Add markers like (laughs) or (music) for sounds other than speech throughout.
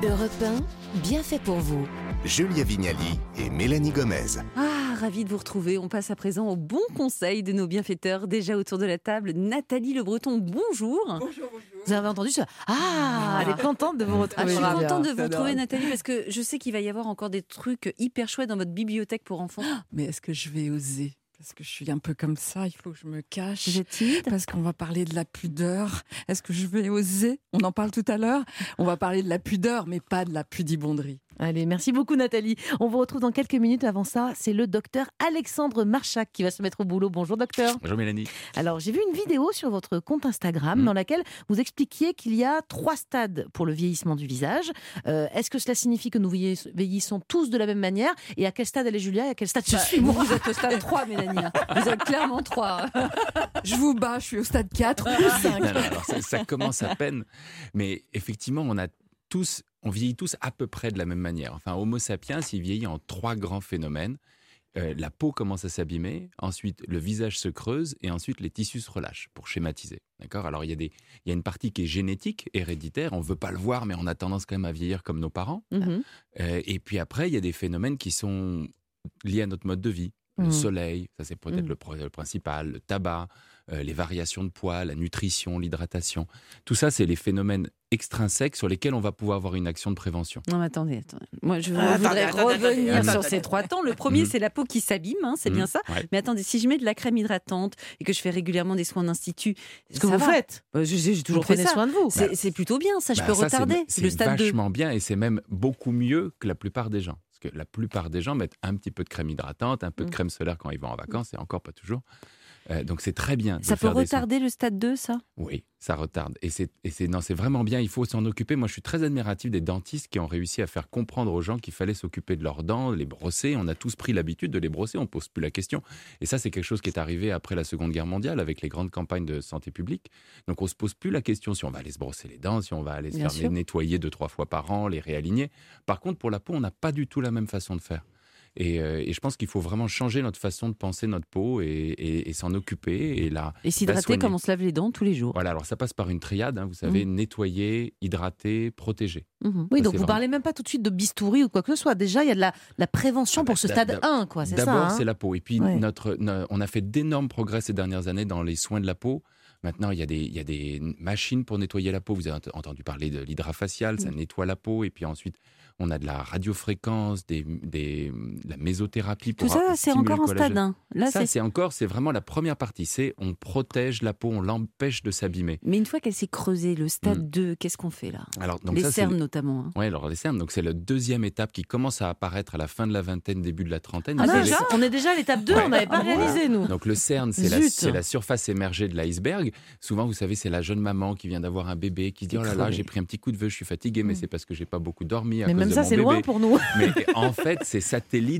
Europe 1, bien fait pour vous. Julia Vignali et Mélanie Gomez. Ah, ravi de vous retrouver. On passe à présent au bon conseil de nos bienfaiteurs. Déjà autour de la table, Nathalie Le Breton, bonjour. Bonjour, bonjour. Vous avez entendu ça Ah, elle est contente de vous Ah, retrouver. je suis contente de vous retrouver, Nathalie, parce que je sais qu'il va y avoir encore des trucs hyper chouettes dans votre bibliothèque pour enfants. Mais est-ce que je vais oser Parce que je suis un peu comme ça, il faut que je me cache. Êtes timide? Parce qu'on va parler de la pudeur. Est-ce que je vais oser? On en parle tout à l'heure. On va parler de la pudeur, mais pas de la pudibonderie. Allez, merci beaucoup Nathalie. On vous retrouve dans quelques minutes. Avant ça, c'est le docteur Alexandre Marchak qui va se mettre au boulot. Bonjour docteur. Bonjour Mélanie. Alors, j'ai vu une vidéo sur votre compte Instagram Mhm. dans laquelle vous expliquiez qu'il y a trois stades pour le vieillissement du visage. Euh, Est-ce que cela signifie que nous vieilliss- vieillissons tous de la même manière? Et à quel stade elle est Julia et à quel stade je Bah, suis? vous, moi vous êtes au stade 3, Mélanie. Vous êtes clairement 3. (laughs) Je vous bats, je suis au stade 4 ou 5. Non, non, alors ça, ça commence à peine, mais effectivement, on a tous, on vieillit tous à peu près de la même manière. Enfin, Homo sapiens, il vieillit en trois grands phénomènes. Euh, la peau commence à s'abîmer, ensuite le visage se creuse et ensuite les tissus se relâchent pour schématiser. D'accord? Alors il y, a des, il y a une partie qui est génétique, héréditaire, on ne veut pas le voir mais on a tendance quand même à vieillir comme nos parents. Mhm. Euh, et puis après, il y a des phénomènes qui sont liés à notre mode de vie. Le Mhm. soleil, ça c'est peut-être Mhm. le, principal, le tabac, euh, les variations de poids, la nutrition, l'hydratation. Tout ça, c'est les phénomènes extrinsèques sur lesquels on va pouvoir avoir une action de prévention. Non, mais attendez, attendez. Moi, je Ah, voudrais attendez, revenir attendez, sur attendez. ces trois temps. Le premier, Mhm. c'est la peau qui s'abîme, hein, c'est bien Mhm. ça. Ouais. Mais attendez, si je mets de la crème hydratante et que je fais régulièrement des soins d'institut, Ce que vous va. faites. Bah, J'ai toujours fait prenez soin de vous. C'est plutôt bien, ça, je Bah, peux ça, retarder. C'est le stade 2. vachement bien et c'est même beaucoup mieux que la plupart des gens. Que la plupart des gens mettent un petit peu de crème hydratante, un peu de Mhm. crème solaire quand ils vont en vacances et encore pas toujours. Euh, donc c'est très bien. Ça peut retarder le stade 2, ça? Oui, ça retarde. Et c'est, non, c'est vraiment bien, il faut s'en occuper. Moi, je suis très admiratif des dentistes qui ont réussi à faire comprendre aux gens qu'il fallait s'occuper de leurs dents, les brosser. On a tous pris l'habitude de les brosser, on ne pose plus la question. Et ça, c'est quelque chose qui est arrivé après la Seconde Guerre mondiale avec les grandes campagnes de santé publique. Donc, on ne se pose plus la question si on va aller se brosser les dents, si on va aller se Bien faire sûr. nettoyer deux, trois fois par an, les réaligner. Par contre, pour la peau, on n'a pas du tout la même façon de faire. Et, euh, et je pense qu'il faut vraiment changer notre façon de penser notre peau et, et- et s'en occuper. Et la, Et s'hydrater comme on se lave les dents tous les jours. voilà, alors ça passe par une triade, hein, vous savez, nettoyer, hydrater, protéger. Mhm. Oui, Ça, donc vous vraiment- parlez même pas tout de suite de bistouri ou quoi que ce soit. Déjà, il y a de la, la prévention Ah pour bah, ce d'a- stade d'a- 1, quoi. C'est ça. D'abord, hein c'est la peau. Et puis, Ouais. notre, no- on a fait d'énormes progrès ces dernières années dans les soins de la peau. Maintenant, il y, a des, il y a des machines pour nettoyer la peau. Vous avez ent- entendu parler de l'hydrafacial, ça nettoie la peau. Et puis ensuite, on a de la radiofréquence, des, des, de la mésothérapie Tout pour ça, a- c'est encore en stade 1. Là, ça, c'est. encore, c'est vraiment la première partie. C'est on protège la peau, on l'empêche de s'abîmer. Mais une fois qu'elle s'est creusée, le stade Mhm. 2, qu'est-ce qu'on fait là? Alors, donc Les ça, cernes notamment. hein. Ouais, alors les cernes, donc c'est la deuxième étape qui commence à apparaître à la fin de la vingtaine, début de la trentaine. Ah, déjà On est déjà à l'étape 2, Ouais. on n'avait pas Ah réalisé, nous. Donc le cerne, c'est la, surface émergée de l'iceberg. Souvent, vous savez, c'est la jeune maman qui vient d'avoir un bébé qui se dit oh là là, j'ai pris un petit coup de vœux, je suis fatiguée, mais Mm. c'est parce que j'ai pas beaucoup dormi à Mais cause même de ça, c'est loin pour nous. Mais en fait, c'est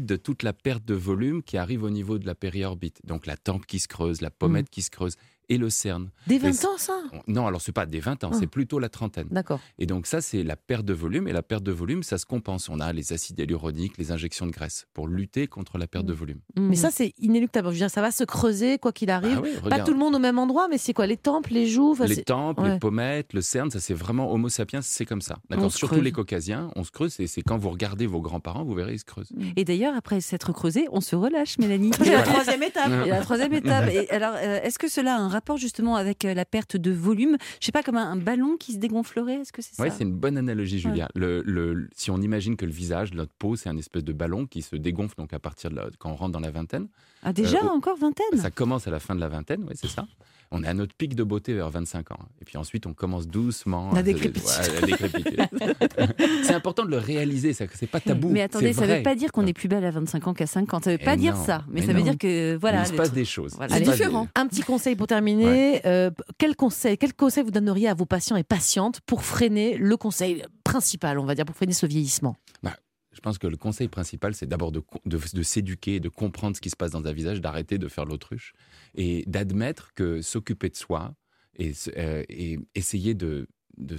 de toute la perte de volume qui arrive au niveau de la périorbite. Donc la tempe qui se creuse, la pommette qui se creuse et le cerne. Des Mais 20 ans, ça? On- Non, alors c'est pas des 20 ans, Ah. c'est plutôt la trentaine. D'accord. Et donc ça, c'est la perte de volume. Et la perte de volume, ça se compense. On a les acides hyaluroniques, les injections de graisse pour lutter contre la perte de volume. Mais Mhm. ça, c'est inéluctable. Je veux dire, ça va se creuser, quoi qu'il arrive. Ah oui, Pas tout le monde au même endroit, mais c'est quoi Les tempes, les joues enfin, les ouais. les pommettes, le cerne, ça c'est vraiment Homo sapiens, c'est comme ça. D'accord. Surtout creuse. les caucasiens, on se creuse. Et c'est quand vous regardez vos grands-parents, vous verrez, ils se creusent. Et d'ailleurs, après s'être creusé, on se relâche, Mélanie. (laughs) C'est la troisième étape. (laughs) Et la troisième étape. Et alors, euh, est-ce que cela a un rapport justement avec euh, la perte de volume Je sais pas, comme un, un ballon qui se dégonflerait Est-ce que c'est ça Oui, c'est une bonne analogie, Julia. Le, le- si on imagine que le visage, notre peau, c'est un espèce de ballon qui se dégonfle donc à partir de la- quand on rentre dans la vingtaine. Ah, déjà, Euh, encore vingtaine Ça commence à la fin de la vingtaine, oui, c'est ça. On est à notre pic de beauté vers 25 ans. Et puis ensuite, on commence doucement La à- décrépitude. (laughs) c'est important de le réaliser, ça, c'est pas tabou. Mais attendez, ça ne veut pas dire qu'on est plus belle à 25 ans qu'à 50. Ça ne veut Eh pas dire non, ça. Mais, mais ça veut dire que, voilà. il se passe des choses. Voilà. C'est des- différent. Un petit conseil pour terminer. Euh, quel conseil, quel conseil vous donneriez à vos patients et patientes pour freiner le conseil principal, on va dire, pour freiner ce vieillissement? Je pense que le conseil principal, c'est d'abord de, co- de, de s'éduquer, de comprendre ce qui se passe dans un visage, d'arrêter de faire l'autruche et d'admettre que s'occuper de soi et, euh, et essayer de, de,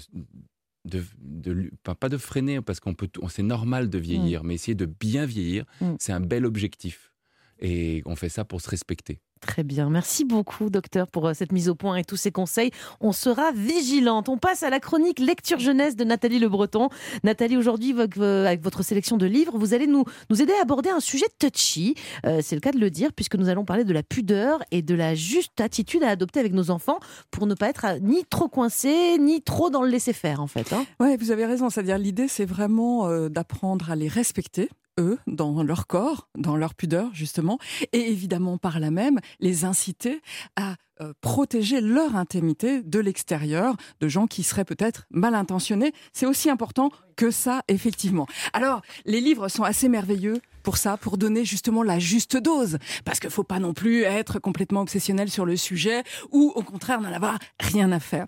de, de lui- pas, pas de freiner parce qu'on peut, c'est normal de vieillir, mais essayer de bien vieillir, Mm. c'est un bel objectif. Et on fait ça pour se respecter. Très bien. Merci beaucoup, docteur, pour euh, cette mise au point et tous ces conseils. On sera vigilante. On passe à la chronique lecture jeunesse de Nathalie Le Breton. Nathalie, aujourd'hui, avec votre sélection de livres, vous allez nous, nous aider à aborder un sujet touchy. Euh, c'est le cas de le dire, puisque nous allons parler de la pudeur et de la juste attitude à adopter avec nos enfants pour ne pas être euh, ni trop coincés, ni trop dans le laisser-faire, en fait. hein. Ouais, vous avez raison. C'est-à-dire, l'idée, c'est vraiment d'apprendre à les respecter eux, dans leur corps, dans leur pudeur, justement, et évidemment, par là même, les inciter à euh, protéger leur intimité de l'extérieur, de gens qui seraient peut-être mal intentionnés. C'est aussi important que ça, effectivement. Alors, les livres sont assez merveilleux pour ça, pour donner justement la juste dose. Parce qu'il faut pas non plus être complètement obsessionnel sur le sujet, ou au contraire n'en avoir rien à faire.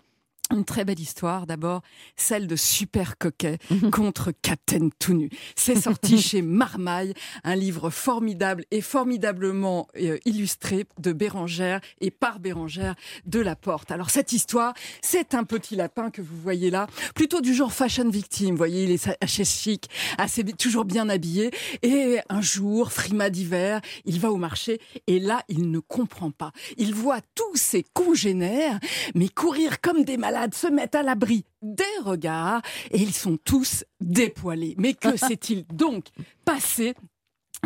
Une très belle histoire, d'abord, celle de Super Coquet (laughs) contre Captain Tout Nu. C'est sorti (laughs) chez Marmaille, un livre formidable et formidablement euh, illustré de Bérangère et par Bérangère de la Porte. Alors cette histoire, c'est un petit lapin que vous voyez là, plutôt du genre fashion victime. Vous voyez, il est assez chic, assez toujours bien habillé. Et un jour, frima d'hiver, il va au marché et là, il ne comprend pas. Il voit tous ses congénères, mais courir comme des malades, se mettre à l'abri des regards et ils sont tous dépoilés. Mais que (laughs) s'est-il donc passé?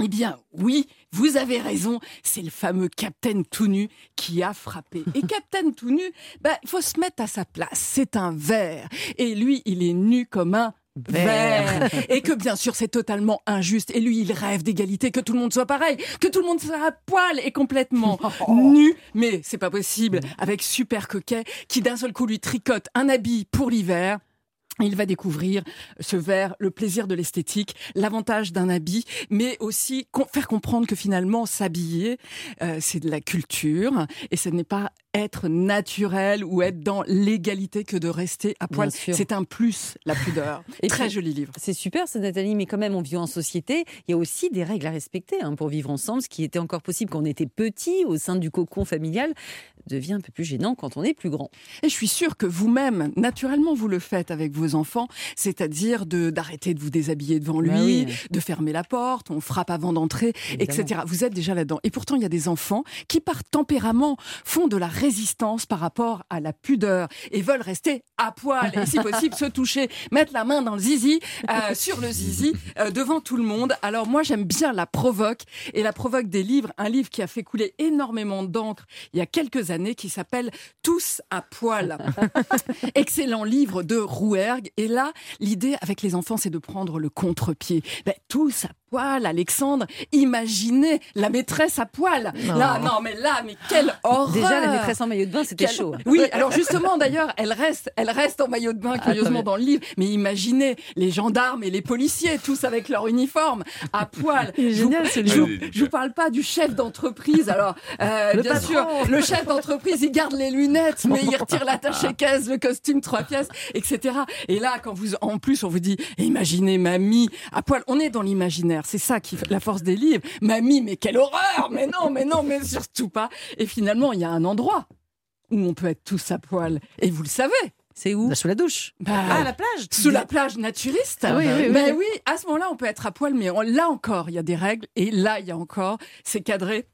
Eh bien, oui, vous avez raison, c'est le fameux Captain tout nu qui a frappé. Et (laughs) Captain tout nu, bah, il faut se mettre à sa place. C'est un verre. Et lui, il est nu comme un verre. (laughs) Et que bien sûr, c'est totalement injuste. Et lui, il rêve d'égalité, que tout le monde soit pareil, que tout le monde soit à poil et complètement (laughs) nu. Mais c'est pas possible avec Super Coquet qui d'un seul coup lui tricote un habit pour l'hiver. Il va découvrir ce verre, le plaisir de l'esthétique, l'avantage d'un habit, mais aussi faire comprendre que finalement s'habiller, euh, c'est de la culture et ce n'est pas être naturel ou être dans l'égalité que de rester à poil. C'est un plus, la pudeur. (laughs) Et Très puis- joli livre. C'est super, ça, Nathalie, mais quand même, on vit en société. Il y a aussi des règles à respecter hein, pour vivre ensemble. Ce qui était encore possible quand on était petit, au sein du cocon familial, devient un peu plus gênant quand on est plus grand. Et je suis sûre que vous-même, naturellement, vous le faites avec vos enfants, c'est-à-dire de d'arrêter de vous déshabiller devant lui, Bah oui. de fermer la porte, on frappe avant d'entrer, etc. Vous êtes déjà là-dedans. Et pourtant, il y a des enfants qui, par tempérament, font de la résistance par rapport à la pudeur et veulent rester à poil et, si possible, se toucher, mettre la main dans le zizi, euh, sur le zizi, euh, devant tout le monde. Alors moi, j'aime bien la provoque et la provoque des livres, un livre qui a fait couler énormément d'encre il y a quelques années, qui s'appelle Tous à poil. (laughs) Excellent livre de Et là, l'idée avec les enfants, c'est de prendre le contre-pied. Ben, poil, Alexandre. Imaginez la maîtresse à poil. Là, non, mais là, mais quelle horreur. Déjà, la maîtresse en maillot de bain, c'était Quelle- chaud. Oui, alors justement, d'ailleurs, elle reste, elle reste en maillot de bain, curieusement, dans le livre. Mais imaginez les gendarmes et les policiers, tous avec leur uniforme, à poil. Je vous- génial, je, vous- je vous parle pas du chef d'entreprise. Alors, euh, bien patron. sûr, le chef d'entreprise, il garde les lunettes, mais il retire l'attaché caisse, le costume trois pièces, etc. Et là, quand vous, en plus, on vous dit, imaginez mamie à poil. On est dans l'imaginaire. C'est ça qui fait la force des livres. Mamie, mais quelle horreur! Mais non, mais non, mais surtout pas. Et finalement, il y a un endroit où on peut être tous à poil. Et vous le savez. C'est où? Bah, sous la douche. Bah, Ah, la plage. sous la plage naturiste. Ah oui, oui, oui. Ben oui, à ce moment-là, on peut être à poil, mais on- là encore, il y a des règles, et là, il y a encore, c'est cadré.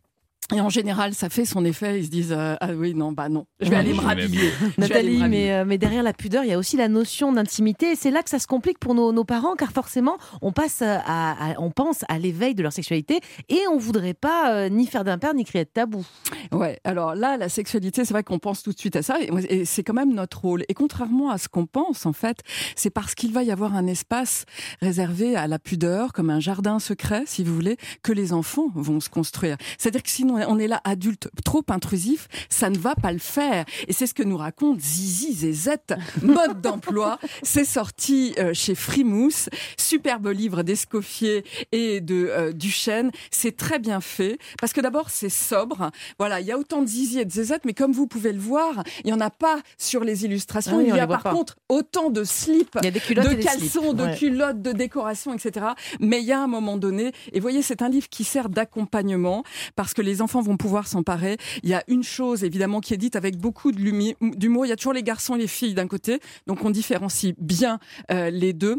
Et en général, ça fait son effet. Ils se disent euh, ah oui non bah non, je vais Ouais. aller me rhabiller. Me Nathalie, mais, euh, mais derrière la pudeur, il y a aussi la notion d'intimité. Et c'est là que ça se complique pour nos, nos parents, car forcément, on, passe à, à- on pense à l'éveil de leur sexualité et on voudrait pas euh, ni faire d'impair ni crier de tabou. Ouais, alors là, la sexualité, c'est vrai qu'on pense tout de suite à ça, et, et c'est quand même notre rôle. Et contrairement à ce qu'on pense, en fait, c'est parce qu'il va y avoir un espace réservé à la pudeur, comme un jardin secret, si vous voulez, que les enfants vont se construire. C'est-à-dire que sinon, on est là, adulte, trop intrusif, ça ne va pas le faire. Et c'est ce que nous raconte Zizi Zezette, (laughs) mode d'emploi. C'est sorti euh, chez Frimousse, superbe livre d'Escoffier et de euh, Duchesne. C'est très bien fait, parce que d'abord, c'est sobre. Voilà, il y a autant de zizi et de zézette, mais comme vous pouvez le voir, il n'y en a pas sur les illustrations. Ah oui, il y a par pas. contre autant de slips, de caleçons, de Ouais. culottes, de décoration, etc. Mais il y a un moment donné, et voyez, c'est un livre qui sert d'accompagnement, parce que les enfants vont pouvoir s'emparer. Il y a une chose, évidemment, qui est dite avec beaucoup d'humour. Il y a toujours les garçons et les filles d'un côté, donc on différencie bien euh, les deux.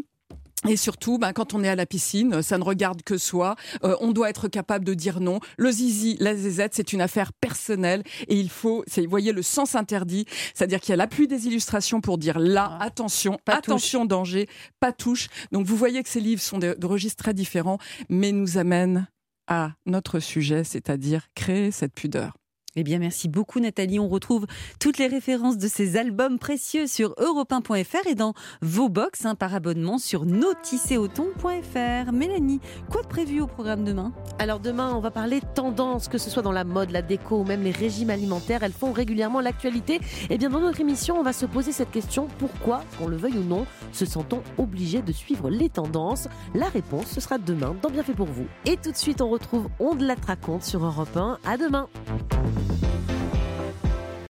Et surtout, ben, quand on est à la piscine, ça ne regarde que soi. Euh, on doit être capable de dire non. Le zizi, la zézette, c'est une affaire personnelle et il faut, vous voyez, le sens interdit, c'est-à-dire qu'il y a l'appui des illustrations pour dire là, Ah. attention, Pas attention, danger, pas touche. Donc vous voyez que ces livres sont de, de registres très différents, mais nous amènent à notre sujet, c'est-à-dire créer cette pudeur. Eh bien, merci beaucoup Nathalie. On retrouve toutes les références de ces albums précieux sur europe et dans vos box hein, par abonnement sur notisséauton.fr. Mélanie, quoi de prévu au programme demain? Alors demain, on va parler tendance, que ce soit dans la mode, la déco ou même les régimes alimentaires. Elles font régulièrement l'actualité. Et bien dans notre émission, on va se poser cette question pourquoi, qu'on le veuille ou non, se sent-on obligé de suivre les tendances? La réponse, ce sera demain dans Bien fait pour vous. Et tout de suite, on retrouve On de la raconte sur Europe 1. À demain. Thank you.